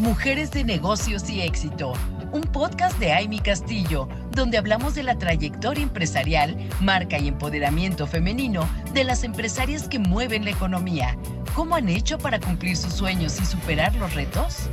Mujeres de Negocios y Éxito, un podcast de Amy Castillo, donde hablamos de la trayectoria empresarial, marca y empoderamiento femenino de las empresarias que mueven la economía. ¿Cómo han hecho para cumplir sus sueños y superar los retos?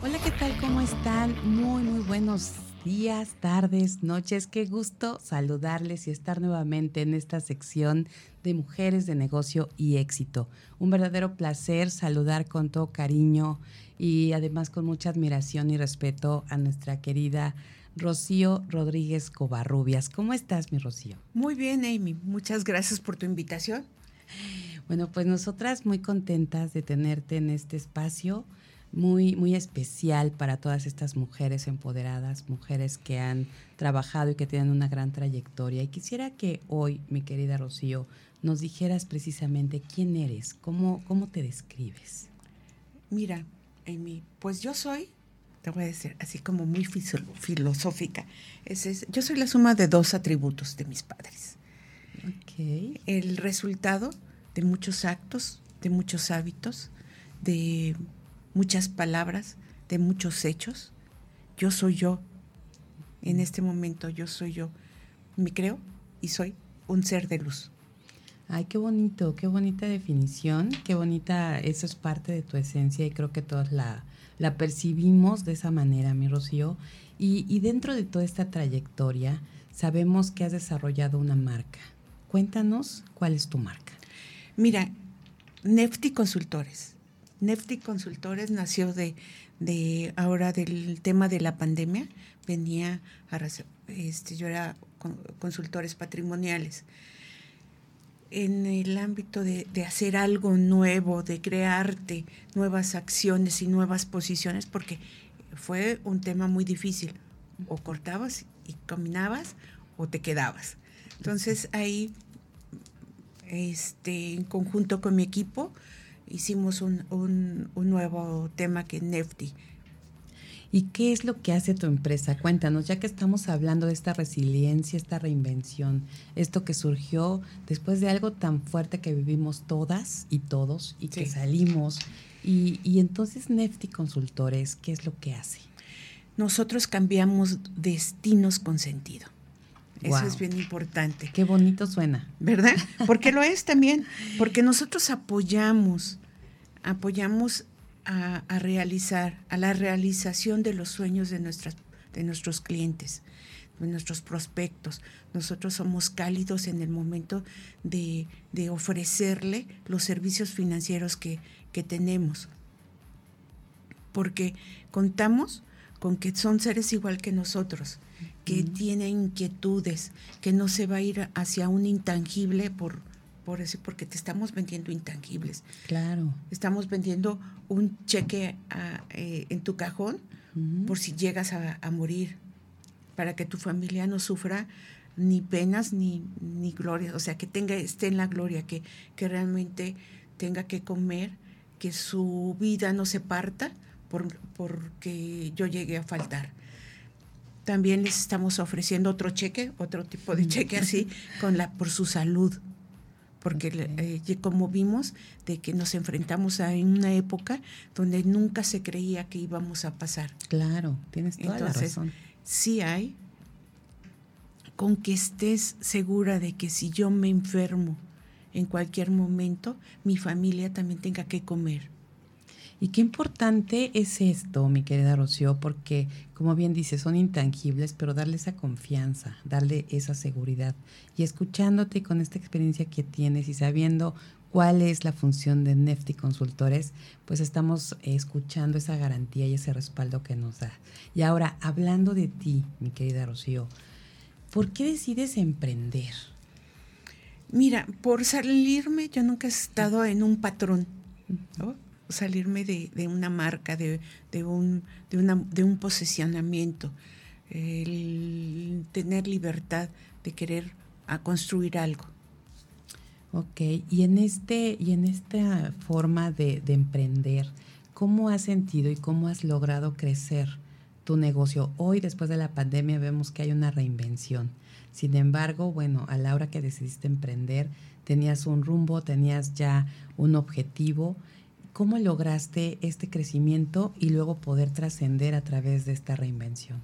Hola, ¿qué tal? ¿Cómo están? Muy, muy buenos días, tardes, noches. Qué gusto saludarles y estar nuevamente en esta sección de Mujeres de Negocio y Éxito. Un verdadero placer saludar con todo cariño y además con mucha admiración y respeto a nuestra querida Rocío Rodríguez Covarrubias. ¿Cómo estás, mi Rocío? Muy bien, Amy. Muchas gracias por tu invitación. Bueno, pues nosotras muy contentas de tenerte en este espacio muy, muy especial para todas estas mujeres empoderadas, mujeres que han trabajado y que tienen una gran trayectoria. Y quisiera que hoy, mi querida Rocío, nos dijeras precisamente quién eres, cómo, cómo te describes. Mira, Amy, pues yo soy, te voy a decir así como muy filosófica, es, yo soy la suma de dos atributos de mis padres. Okay. El resultado de muchos actos, de muchos hábitos, de muchas palabras, de muchos hechos. Yo soy yo. En este momento yo soy yo. Me creo y soy un ser de luz. Ay, qué bonito, qué bonita definición, qué bonita, eso es parte de tu esencia y creo que todos la, la percibimos de esa manera, mi Rocío. Y, y dentro de toda esta trayectoria, sabemos que has desarrollado una marca. Cuéntanos cuál es tu marca. Mira, Nefti Consultores. Nefti Consultores nació de, de ahora del tema de la pandemia. Venía a, este, yo era consultores patrimoniales en el ámbito de, hacer algo nuevo, de crearte nuevas acciones y nuevas posiciones, porque fue un tema muy difícil. O cortabas y caminabas o te quedabas. Entonces ahí, este, en conjunto con mi equipo, hicimos un, un, un nuevo tema que es Nefti, ¿Y qué es lo que hace tu empresa? Cuéntanos, ya que estamos hablando de esta resiliencia, esta reinvención, esto que surgió después de algo tan fuerte que vivimos todas y todos y que salimos. Y, entonces Nefti Consultores, ¿qué es lo que hace? Nosotros cambiamos destinos con sentido. Eso es bien importante. Qué bonito suena. ¿Verdad? Porque lo es también. Porque nosotros apoyamos, apoyamos a, realizar, a la realización de los sueños de, nuestras, de nuestros clientes, de nuestros prospectos. Nosotros somos cálidos en el momento de, ofrecerle los servicios financieros que, que tenemos, porque contamos con que son seres igual que nosotros, que tienen inquietudes, que no se va a ir hacia un intangible por, por eso, porque te estamos vendiendo intangibles. Claro. Estamos vendiendo un cheque eh, en tu cajón por si llegas a, morir, para que tu familia no sufra ni penas ni, ni gloria, o sea, que tenga, esté en la gloria, que, que realmente tenga que comer, que su vida no se parta por, porque yo llegué a faltar. También les estamos ofreciendo otro cheque, otro tipo de cheque así, con la, por su salud porque eh, como vimos de que nos enfrentamos a una época donde nunca se creía que íbamos a pasar. Claro, tienes toda la razón. Sí hay, con que estés segura de que si yo me enfermo en cualquier momento, mi familia también tenga que comer. Y qué importante es esto, mi querida Rocío, porque como bien dices, son intangibles, pero darle esa confianza, darle esa seguridad. Y escuchándote con esta experiencia que tienes y sabiendo cuál es la función de Nefti Consultores, pues estamos escuchando esa garantía y ese respaldo que nos da. Y ahora, hablando de ti, mi querida Rocío, ¿por qué decides emprender? Mira, por salirme, yo nunca he estado en un patrón salirme de, una marca, de, un, de, una, de un posicionamiento, el tener libertad de querer a construir algo. Ok, y en, este, y en esta forma de, de emprender, ¿cómo has sentido y cómo has logrado crecer tu negocio? Hoy, después de la pandemia, vemos que hay una reinvención. Sin embargo, bueno, a la hora que decidiste emprender, tenías un rumbo, tenías ya un objetivo ¿cómo lograste este crecimiento y luego poder trascender a través de esta reinvención?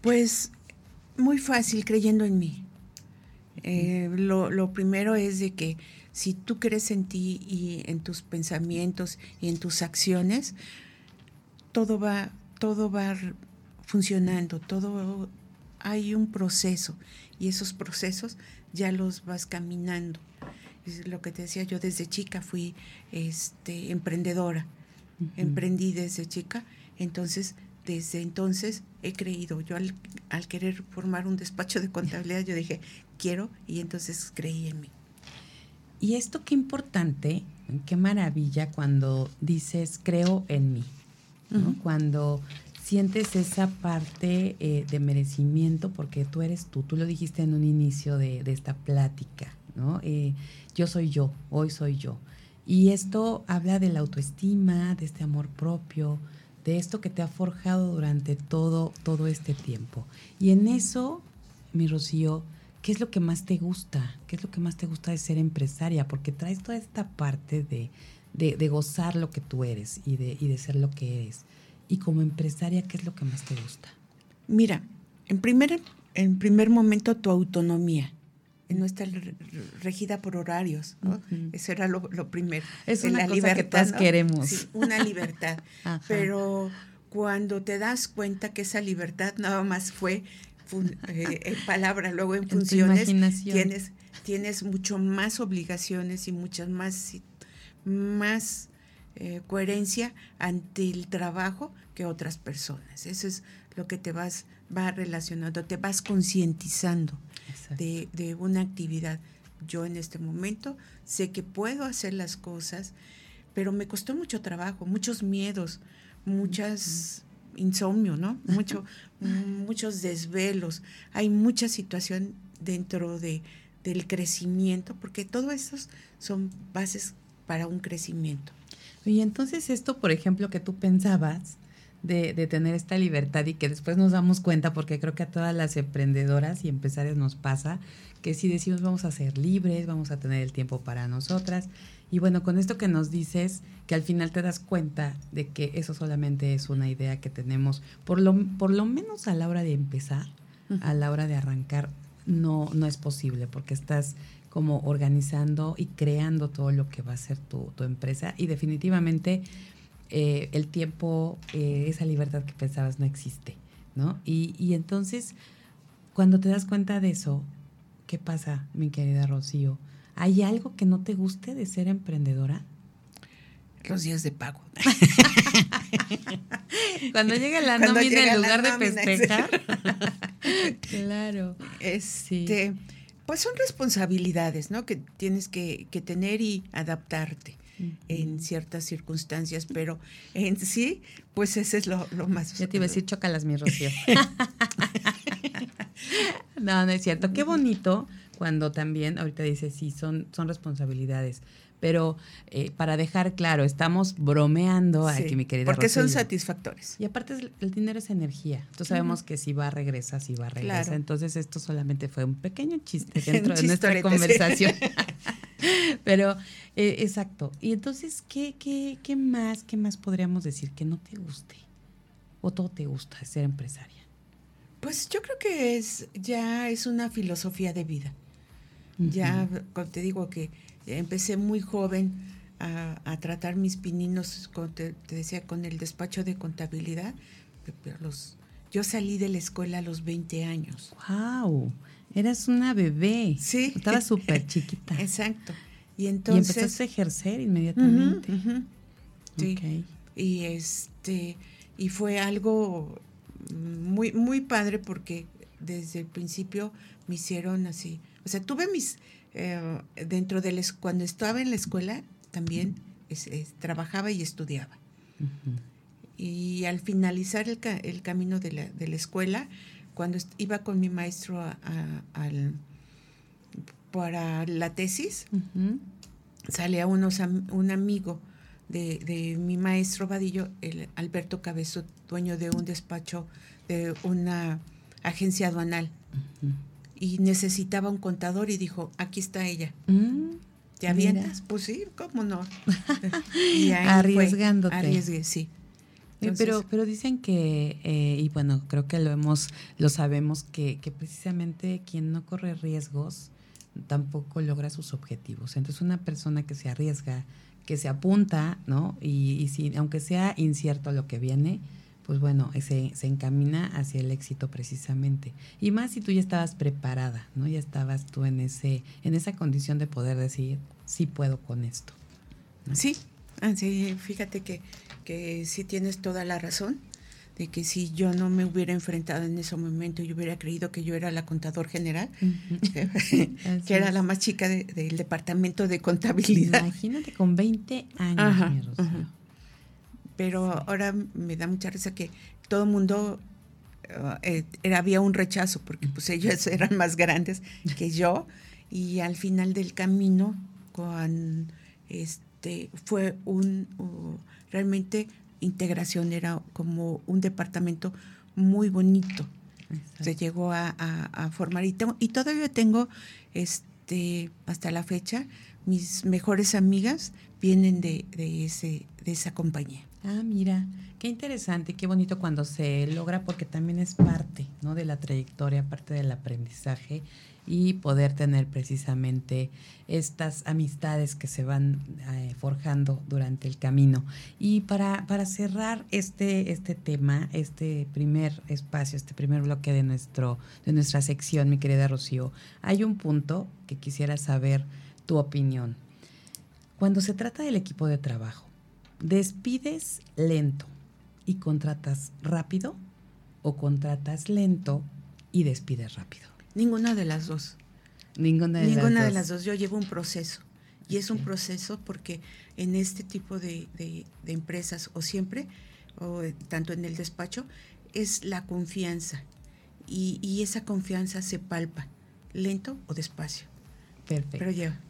Pues muy fácil, creyendo en mí. Eh, lo, lo, primero es de que si tú crees en ti y en tus pensamientos y en tus acciones, todo va, todo va funcionando, todo hay un proceso y esos procesos ya los vas caminando. Lo que te decía, yo desde chica fui este, emprendedora, emprendí desde chica, entonces desde entonces he creído, yo al, al querer formar un despacho de contabilidad, yo dije, quiero y entonces creí en mí. Y esto qué importante, qué maravilla cuando dices creo en mí, cuando sientes esa parte eh, de merecimiento porque tú eres tú, tú lo dijiste en un inicio de, esta plática, ¿no? Eh, yo soy yo, hoy soy yo. Y esto habla de la autoestima, de este amor propio, de esto que te ha forjado durante todo, todo este tiempo. Y en eso, mi Rocío, ¿qué es lo que más te gusta? ¿Qué es lo que más te gusta de ser empresaria? Porque traes toda esta parte de, de, gozar lo que tú eres y de, y de ser lo que eres. Y como empresaria, ¿qué es lo que más te gusta? Mira, en primer, en primer momento tu autonomía. No está regida por horarios, ¿no? Eso era lo, primero. Es una la libertad, que queremos. Sí, una libertad. Pero cuando te das cuenta que esa libertad nada más fue eh, en palabra, luego en, funciones, tienes, tienes mucho más obligaciones y muchas más, más eh, coherencia ante el trabajo que otras personas. Eso es lo que te vas, va relacionando, te vas concientizando de, de, una actividad. Yo en este momento sé que puedo hacer las cosas, pero me costó mucho trabajo, muchos miedos, muchas insomnio, ¿no? Mucho, muchos desvelos. Hay mucha situación dentro de, del crecimiento, porque todo eso son bases para un crecimiento. Y entonces esto, por ejemplo, que tú pensabas de, de, tener esta libertad y que después nos damos cuenta, porque creo que a todas las emprendedoras y empresarias nos pasa, que si decimos vamos a ser libres, vamos a tener el tiempo para nosotras, y bueno, con esto que nos dices, que al final te das cuenta de que eso solamente es una idea que tenemos, por lo, por lo menos a la hora de empezar, a la hora de arrancar, no, no es posible, porque estás como organizando y creando todo lo que va a ser tu, empresa. Y definitivamente eh, el tiempo, eh, esa libertad que pensabas no existe, ¿no? Y, y entonces, cuando te das cuenta de eso, ¿qué pasa, mi querida Rocío? ¿Hay algo que no te guste de ser emprendedora? Los días de pago. Cuando llega la nómina en lugar de festejar. claro. Este, Pues son responsabilidades, ¿no? Que tienes que, tener y adaptarte en ciertas circunstancias, pero en sí, pues ese es lo, más... Ya te iba a decir, chócalas, mi Rocío. no, no es cierto. Qué bonito cuando también, ahorita dice, sí, son, son responsabilidades. Pero eh, para dejar claro, estamos bromeando aquí, mi querida. Porque son satisfactores. Y aparte, el dinero es energía. Entonces sabemos que si va, regresa, si va, regresa. Entonces, esto solamente fue un pequeño chiste dentro de nuestra conversación. Pero, eh, exacto. Y entonces, ¿qué, qué, ¿qué más, qué más podríamos decir que no te guste? ¿O todo te gusta ser empresaria? Pues yo creo que es ya es una filosofía de vida. Ya, te digo que empecé muy joven a, tratar mis pininos, te, decía, con el despacho de contabilidad. Los, yo salí de la escuela a los 20 años. ¡Wow! Eras una bebé. Sí. Estaba súper chiquita. Exacto. Y entonces. empezaste a ejercer inmediatamente. Sí. Y este. Y fue algo muy, muy padre porque desde el principio me hicieron así o sea, tuve mis, eh, dentro de les, cuando estaba en la escuela, también trabajaba y estudiaba. Y al finalizar el, el camino de la, de la, escuela, cuando iba con mi maestro al, para la tesis, sale a unos, un amigo de, de, mi maestro Vadillo, el Alberto Cabezo, dueño de un despacho de una agencia aduanal y necesitaba un contador y dijo, aquí está ella. Mm. ¿Te avientas? Pues sí, ¿cómo no? Arriesgándote. arriesgué, sí. Pero, pero dicen que, eh, y bueno, creo que lo hemos, lo sabemos, que, que precisamente quien no corre riesgos tampoco logra sus objetivos. Entonces, una persona que se arriesga, que se apunta, ¿no? Y, y si, aunque sea incierto lo que viene, pues bueno, se, se encamina hacia el éxito precisamente. Y más si tú ya estabas preparada, ¿no? Ya estabas tú en ese, en esa condición de poder decir, sí puedo con esto. Sí, ah, sí, fíjate que, que sí tienes toda la razón de que si yo no me hubiera enfrentado en ese momento y hubiera creído que yo era la contador general, que, era la más chica del departamento de contabilidad. Imagínate con 20 años, pero ahora me da mucha risa que todo el mundo eh, era, había un rechazo porque pues ellos eran más grandes que yo y al final del camino con este fue un realmente integración era como un departamento muy bonito. Se llegó a, formar. Y, tengo, y todavía tengo este hasta la fecha mis mejores amigas vienen de, de ese de esa compañía Ah, mira, qué interesante, qué bonito cuando se logra porque también es parte, ¿no? De la trayectoria, parte del aprendizaje y poder tener precisamente estas amistades que se van eh, forjando durante el camino. Y para, para cerrar este, este tema, este primer espacio, este primer bloque de, nuestro, de nuestra sección, mi querida Rocío, hay un punto que quisiera saber tu opinión. Cuando se trata del equipo de trabajo, ¿Despides lento y contratas rápido o contratas lento y despides rápido? Ninguna de las dos. Ninguna de, Ninguna las, de las dos. Yo llevo un proceso. Y es un proceso porque en este tipo de, empresas, o siempre, o tanto en el despacho, es la confianza. Y, y, esa confianza se palpa, lento o despacio. Perfecto. Pero lleva.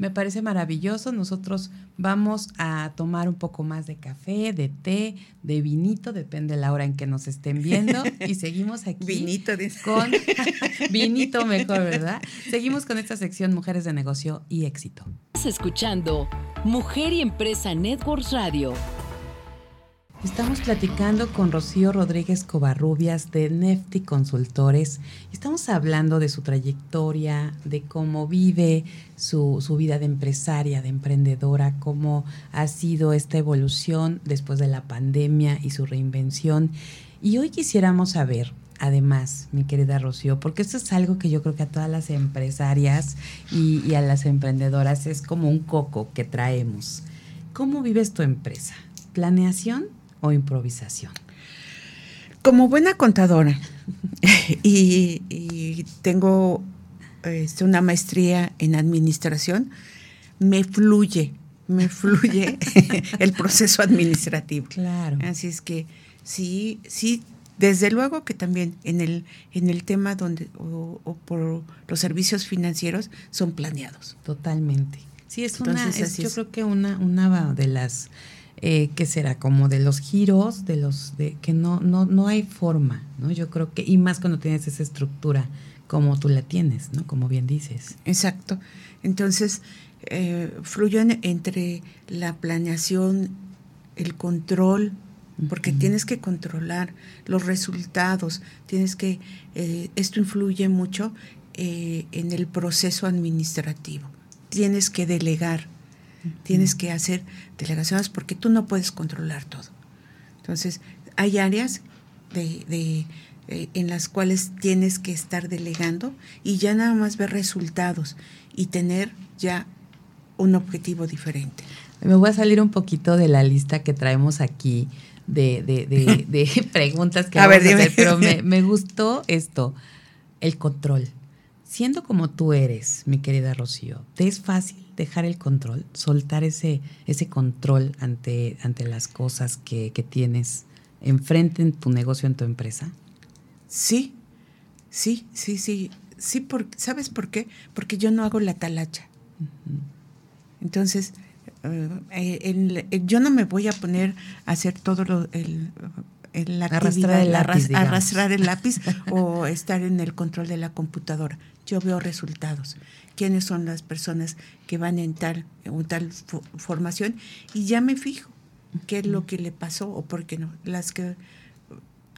Me parece maravilloso. Nosotros vamos a tomar un poco más de café, de té, de vinito, depende de la hora en que nos estén viendo. Y seguimos aquí vinito con vinito mejor, ¿verdad? Seguimos con esta sección Mujeres de Negocio y Éxito. Estás escuchando Mujer y Empresa Networks Radio. Estamos platicando con Rocío Rodríguez Covarrubias de Nefti Consultores. Estamos hablando de su trayectoria, de cómo vive su, vida de empresaria, de emprendedora, cómo ha sido esta evolución después de la pandemia y su reinvención. Y hoy quisiéramos saber, además, mi querida Rocío, porque esto es algo que yo creo que a todas las empresarias y, y a las emprendedoras es como un coco que traemos. ¿Cómo vives tu empresa? ¿Planeación? O improvisación? Como buena contadora y, tengo este, una maestría en administración, me fluye, me fluye el proceso administrativo. Claro. Así es que sí, sí, desde luego que también en el, en el tema donde, o, por los servicios financieros son planeados. Totalmente. Sí, es una, yo creo que una, una de las eh, que será como de los giros, de los de que no, no, no hay forma, ¿no? Yo creo que, y más cuando tienes esa estructura como tú la tienes, ¿no? Como bien dices. Exacto. Entonces, eh, fluyen entre la planeación, el control, porque tienes que controlar los resultados, tienes que, eh, esto influye mucho eh, en el proceso administrativo, tienes que delegar Tienes que hacer delegaciones porque tú no puedes controlar todo. Entonces, hay áreas de, eh, en las cuales tienes que estar delegando y ya nada más ver resultados y tener ya un objetivo diferente. Me voy a salir un poquito de la lista que traemos aquí de, de, preguntas que a vamos a hacer, pero me, me gustó esto, el control. Siendo como tú eres, mi querida Rocío, ¿te es fácil dejar el control, soltar ese, ese control ante, ante las cosas que, tienes enfrente en tu negocio, en tu empresa? Sí, sí, sí, sí. Sí, ¿sabes por qué? Porque yo no hago la talacha. Entonces, eh, yo no me voy a poner a hacer todo lo, la arrastrar el lápiz, arrastrar el lápiz o estar en el control de la computadora. Yo veo resultados. ¿Quiénes son las personas que van en tal, en tal formación? Y ya me fijo qué es lo que le pasó o por qué no. Las que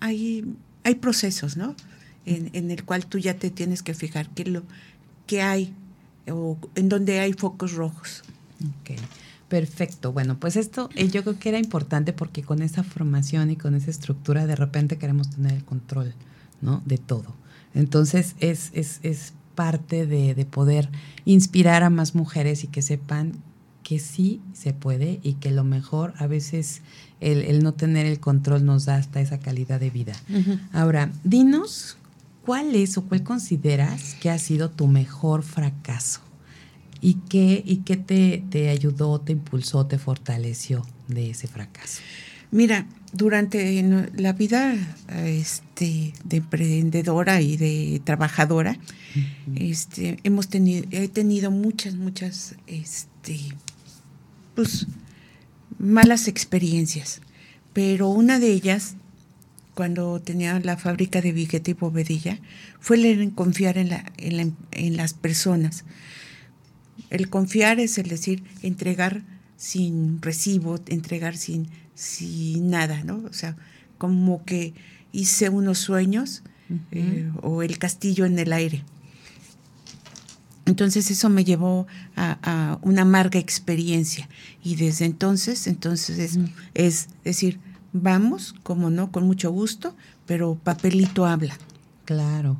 hay, hay procesos, ¿no? En, en el cual tú ya te tienes que fijar qué, lo, qué hay o en donde hay focos rojos. Okay. Perfecto. Bueno, pues esto eh, yo creo que era importante porque con esa formación y con esa estructura de repente queremos tener el control, ¿no? De todo. Entonces es, es, es parte de, de, poder inspirar a más mujeres y que sepan que sí se puede y que lo mejor a veces el, el no tener el control nos da hasta esa calidad de vida. Ahora, dinos cuál es o cuál consideras que ha sido tu mejor fracaso ¿Y qué, y qué te, te ayudó, te impulsó, te fortaleció de ese fracaso? Mira, durante la vida este, de emprendedora y de trabajadora, este, hemos tenido, he tenido muchas, muchas, este, pues, malas experiencias. Pero una de ellas, cuando tenía la fábrica de billete y bovedilla, fue el confiar en, la, en, la, en las personas. El confiar es el decir, entregar sin recibo, entregar sin, sin nada, ¿no? O sea, como que hice unos sueños eh, o el castillo en el aire. Entonces eso me llevó a, una amarga experiencia y desde entonces, entonces es, es, decir, vamos, como no, con mucho gusto, pero papelito habla. Claro,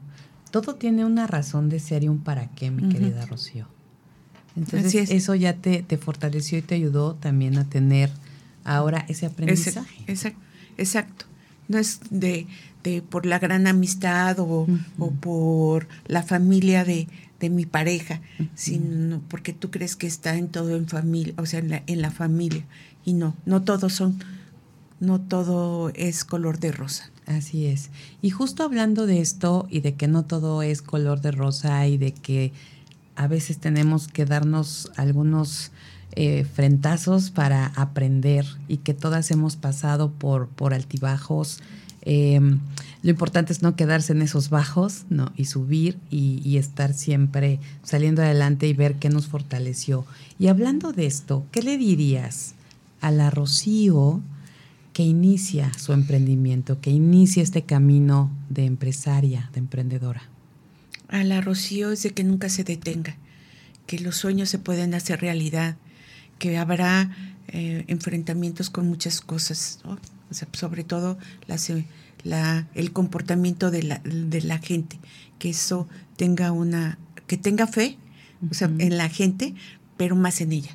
todo tiene una razón de ser y un para qué, mi querida Rocío. Entonces eso ya te, te, fortaleció y te ayudó también a tener ahora ese aprendizaje. Exacto, exacto. No es de, de por la gran amistad o, o por la familia de, de mi pareja, sino porque tú crees que está en todo en familia, o sea, en la, en la familia. Y no, no todos son, no todo es color de rosa. Así es. Y justo hablando de esto y de que no todo es color de rosa y de que a veces tenemos que darnos algunos eh, frentazos para aprender y que todas hemos pasado por, por altibajos. Em, lo importante es no quedarse en esos bajos ¿no? y subir y, y, estar siempre saliendo adelante y ver qué nos fortaleció. Y hablando de esto, ¿qué le dirías a la Rocío que inicia su emprendimiento, que inicia este camino de empresaria, de emprendedora? A la Rocío es de que nunca se detenga, que los sueños se pueden hacer realidad, que habrá eh, enfrentamientos con muchas cosas, sobre todo la, el comportamiento de la, de la gente, que eso tenga una, que tenga fe en la gente, pero más en ella.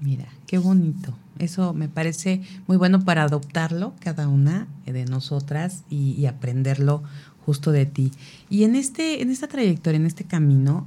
Mira, qué bonito. Eso me parece muy bueno para adoptarlo cada una de nosotras y, y aprenderlo justo de ti. Y en, este, en esta trayectoria, en este camino,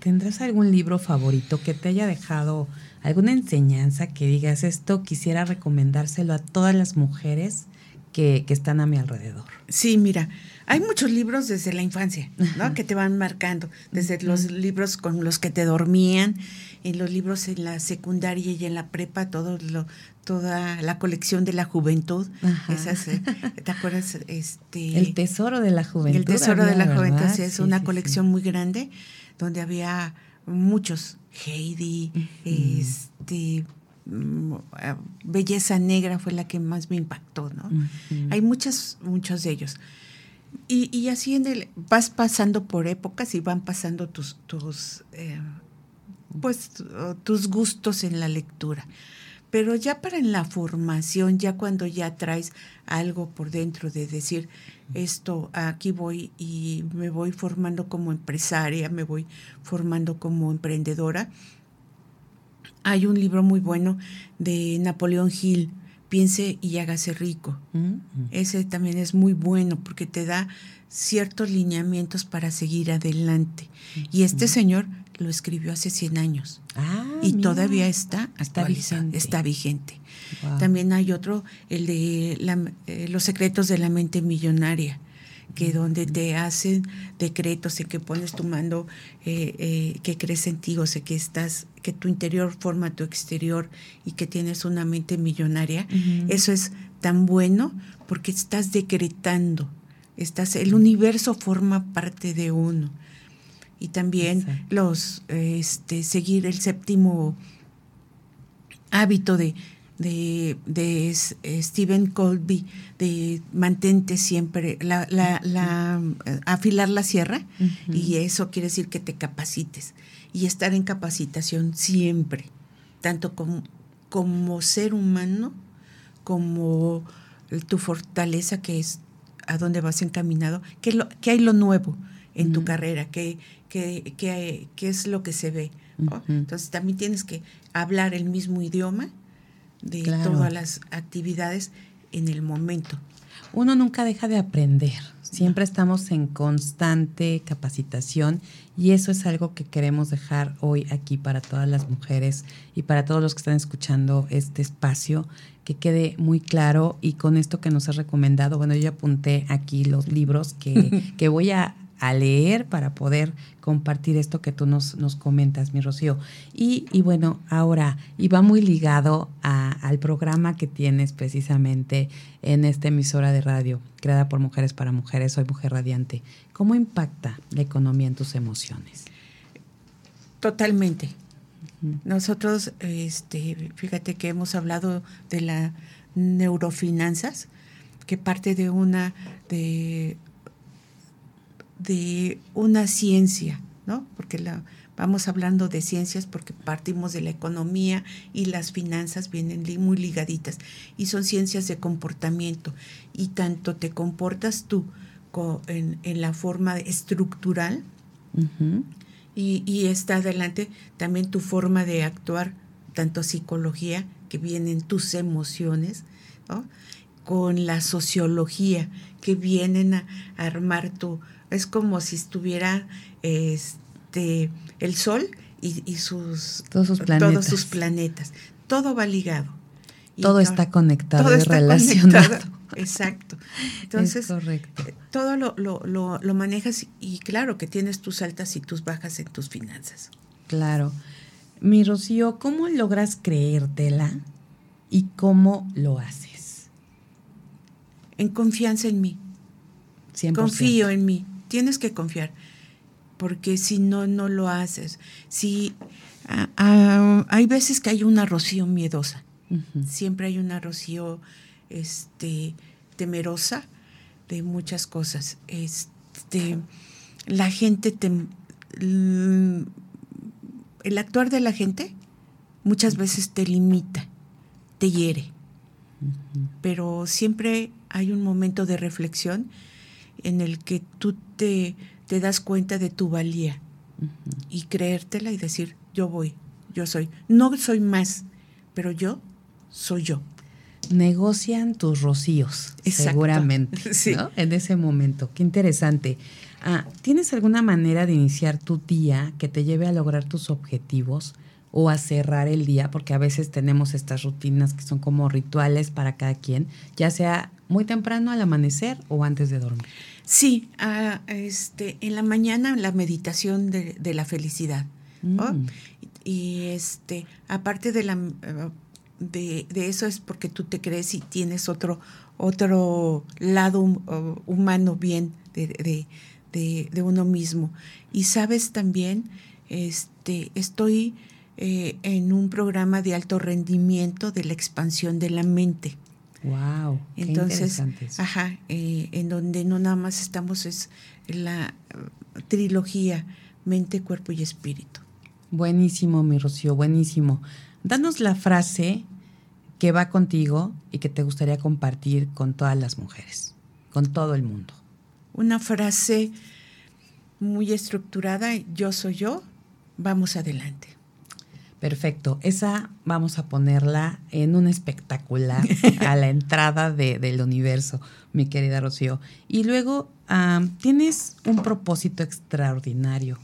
¿tendrás algún libro favorito que te haya dejado alguna enseñanza que digas esto quisiera recomendárselo a todas las mujeres que, que están a mi alrededor? Sí, mira, hay muchos libros desde la infancia, ¿no? Que te van marcando, desde los libros con los que te dormían, en los libros en la secundaria y en la prepa, todo lo, toda la colección de la juventud. Esas, eh, ¿Te acuerdas? Este, el tesoro de la juventud. El tesoro de la juventud, sí, es una colección muy grande donde había muchos. Heidi, este, Belleza Negra fue la que más me impactó, ¿no? Hay muchos, muchos de ellos. Y, y, así en el, vas pasando por épocas y van pasando tus, tus, eh, pues, tus gustos en la lectura. Pero ya para en la formación, ya cuando ya traes algo por dentro de decir, esto, aquí voy y me voy formando como empresaria, me voy formando como emprendedora, hay un libro muy bueno de Napoleón Hill, Piense y hágase rico. Mm. Ese también es muy bueno porque te da ciertos lineamientos para seguir adelante. Y este señor lo escribió hace 100 años ah, y todavía está está vigente. Está vigente. También hay otro, el de eh, Los secretos de la mente millonaria, que donde te hacen decretos en que pones tu mando eh, eh, que crees en ti, o sea, que estás, que tu interior forma tu exterior y que tienes una mente millonaria, eso es tan bueno porque estás decretando, estás, el universo forma parte de uno. Y también los este, seguir el séptimo hábito de, de, de Stephen Colby, de mantente siempre, la, la, la afilar la sierra, y eso quiere decir que te capacites y estar en capacitación siempre, tanto como, como ser humano, como tu fortaleza que es a dónde vas encaminado, qué, lo, hay lo nuevo en tu carrera, qué, qué, qué, es lo que se ve. Entonces también tienes que hablar el mismo idioma de todas las actividades en el momento. Uno nunca deja de aprender, siempre estamos en constante capacitación y eso es algo que queremos dejar hoy aquí para todas las mujeres y para todos los que están escuchando este espacio, que quede muy claro y con esto que nos has recomendado, bueno, yo apunté aquí los libros que, que voy a a leer para poder compartir esto que tú nos, nos comentas, mi Rocío. Y, y bueno, ahora, y va muy ligado al programa que tienes precisamente en esta emisora de radio, creada por Mujeres para Mujeres, Soy Mujer Radiante. ¿Cómo impacta la economía en tus emociones? Totalmente. Nosotros, este, fíjate que hemos hablado de la neurofinanzas, que parte de una de de una ciencia, ¿no? Porque la, vamos hablando de ciencias porque partimos de la economía y las finanzas vienen muy ligaditas y son ciencias de comportamiento y tanto te comportas tú en, la forma estructural y, y, está adelante también tu forma de actuar, tanto psicología que vienen tus emociones, ¿no? con la sociología que vienen a armar tu, es como si estuviera este el sol y, sus todos sus planetas. Todos sus planetas. Todo va ligado. todo, está conectado todo y relacionado. Exacto. Entonces, correcto. Eh, todo lo, lo, lo, lo, manejas y claro que tienes tus altas y tus bajas en tus finanzas. Claro. Mi Rocío, ¿cómo logras creértela y cómo lo haces? En confianza en mí. 100%. Confío en mí tienes que confiar, porque si no, no lo haces. Si hay veces que hay una rocío miedosa, siempre hay una rocío este, temerosa de muchas cosas. Este, la gente, te, el actuar de la gente muchas veces te limita, te hiere, pero siempre hay un momento de reflexión en el que tú te, te das cuenta de tu valía y creértela y decir, yo voy, yo soy. No soy más, pero yo soy yo. Negocian tus rocíos, seguramente, En ese momento. Qué interesante. Ah, ¿Tienes alguna manera de iniciar tu día que te lleve a lograr tus objetivos o a cerrar el día? Porque a veces tenemos estas rutinas que son como rituales para cada quien, ya sea muy temprano al amanecer o antes de dormir. Sí, este, en la mañana la meditación de, la felicidad. Mm. Y este, aparte de la de, eso es porque tú te crees y tienes otro, otro lado humano bien de, de, uno mismo. Y sabes también, este, estoy eh, en un programa de alto rendimiento de la expansión de la mente. Wow. Entonces, ajá, eh, en donde no nada más estamos es la uh, trilogía mente, cuerpo y espíritu. Buenísimo, mi Rocío, buenísimo. Danos la frase que va contigo y que te gustaría compartir con todas las mujeres, con todo el mundo. Una frase muy estructurada, yo soy yo, vamos adelante. Perfecto. Esa vamos a ponerla en un espectacular a la entrada del universo, mi querida Rocío. Y luego tienes un propósito extraordinario,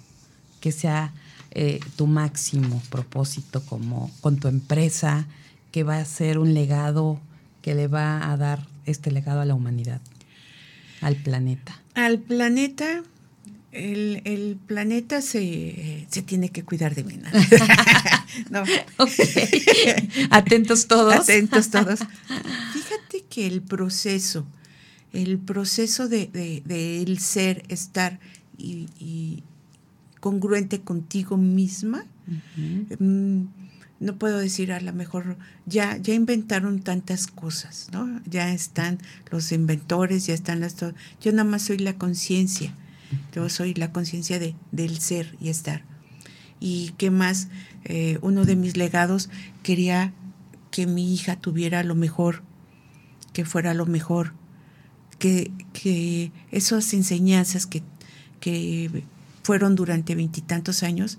que sea eh, tu máximo propósito como con tu empresa, que va a ser un legado que le va a dar este legado a la humanidad, al planeta. Al planeta el, planeta se, tiene que cuidar de mí. Atentos todos. Atentos todos. Fíjate que el proceso, el proceso de, el ser, estar y, congruente contigo misma, mm, no puedo decir a lo mejor, ya, ya inventaron tantas cosas, ¿no? Ya están los inventores, ya están las... Yo nada más soy la conciencia yo soy la conciencia de, del ser y estar. Y qué más, eh, uno de mis legados quería que mi hija tuviera lo mejor, que fuera lo mejor, que, que esas enseñanzas que, que fueron durante veintitantos años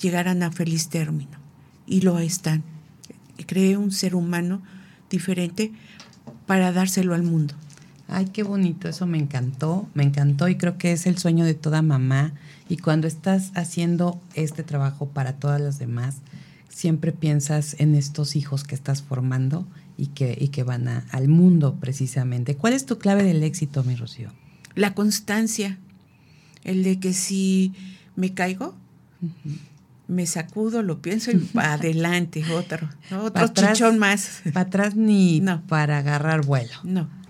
llegaran a feliz término. Y lo están. Creé un ser humano diferente para dárselo al mundo. Ay, qué bonito, eso me encantó, me encantó y creo que es el sueño de toda mamá. Y cuando estás haciendo este trabajo para todas las demás, siempre piensas en estos hijos que estás formando y que, y que van al mundo precisamente. ¿Cuál es tu clave del éxito, mi Rocío? La constancia, el de que si me caigo, me sacudo, lo pienso y adelante, otro, otro chichón más. Para atrás ni para agarrar vuelo. No.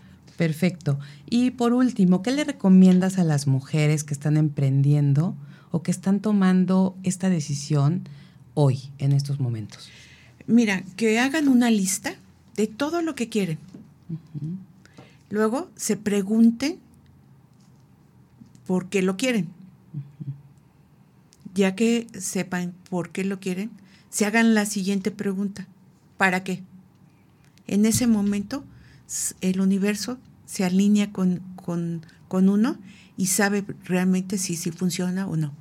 Perfecto. Y por último, ¿qué le recomiendas a las mujeres que están emprendiendo o que están tomando esta decisión hoy, en estos momentos? Mira, que hagan una lista de todo lo que quieren. Luego se pregunten por qué lo quieren. Ya que sepan por qué lo quieren, se hagan la siguiente pregunta. ¿Para qué? En ese momento, el universo se alinea con, con, uno y sabe realmente si, si funciona o no.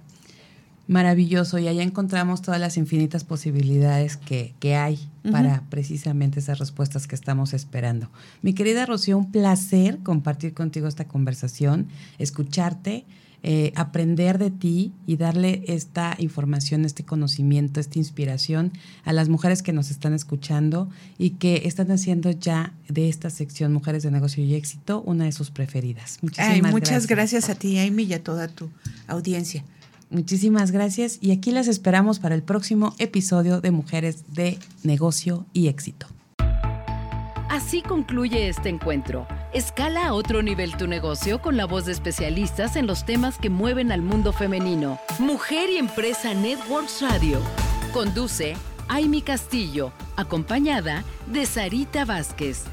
Maravilloso, y allá encontramos todas las infinitas posibilidades que, hay para precisamente esas respuestas que estamos esperando. Mi querida Rocío, un placer compartir contigo esta conversación, escucharte eh, aprender de ti y darle esta información, este conocimiento, esta inspiración a las mujeres que nos están escuchando y que están haciendo ya de esta sección Mujeres de Negocio y Éxito una de sus preferidas. Muchísimas muchas gracias. a ti, Amy, y a toda tu audiencia. Muchísimas gracias y aquí las esperamos para el próximo episodio de Mujeres de Negocio y Éxito. Así concluye este encuentro. Escala a otro nivel tu negocio con la voz de especialistas en los temas que mueven al mundo femenino. Mujer y Empresa Networks Radio. Conduce Aimi Castillo, acompañada de Sarita Vázquez.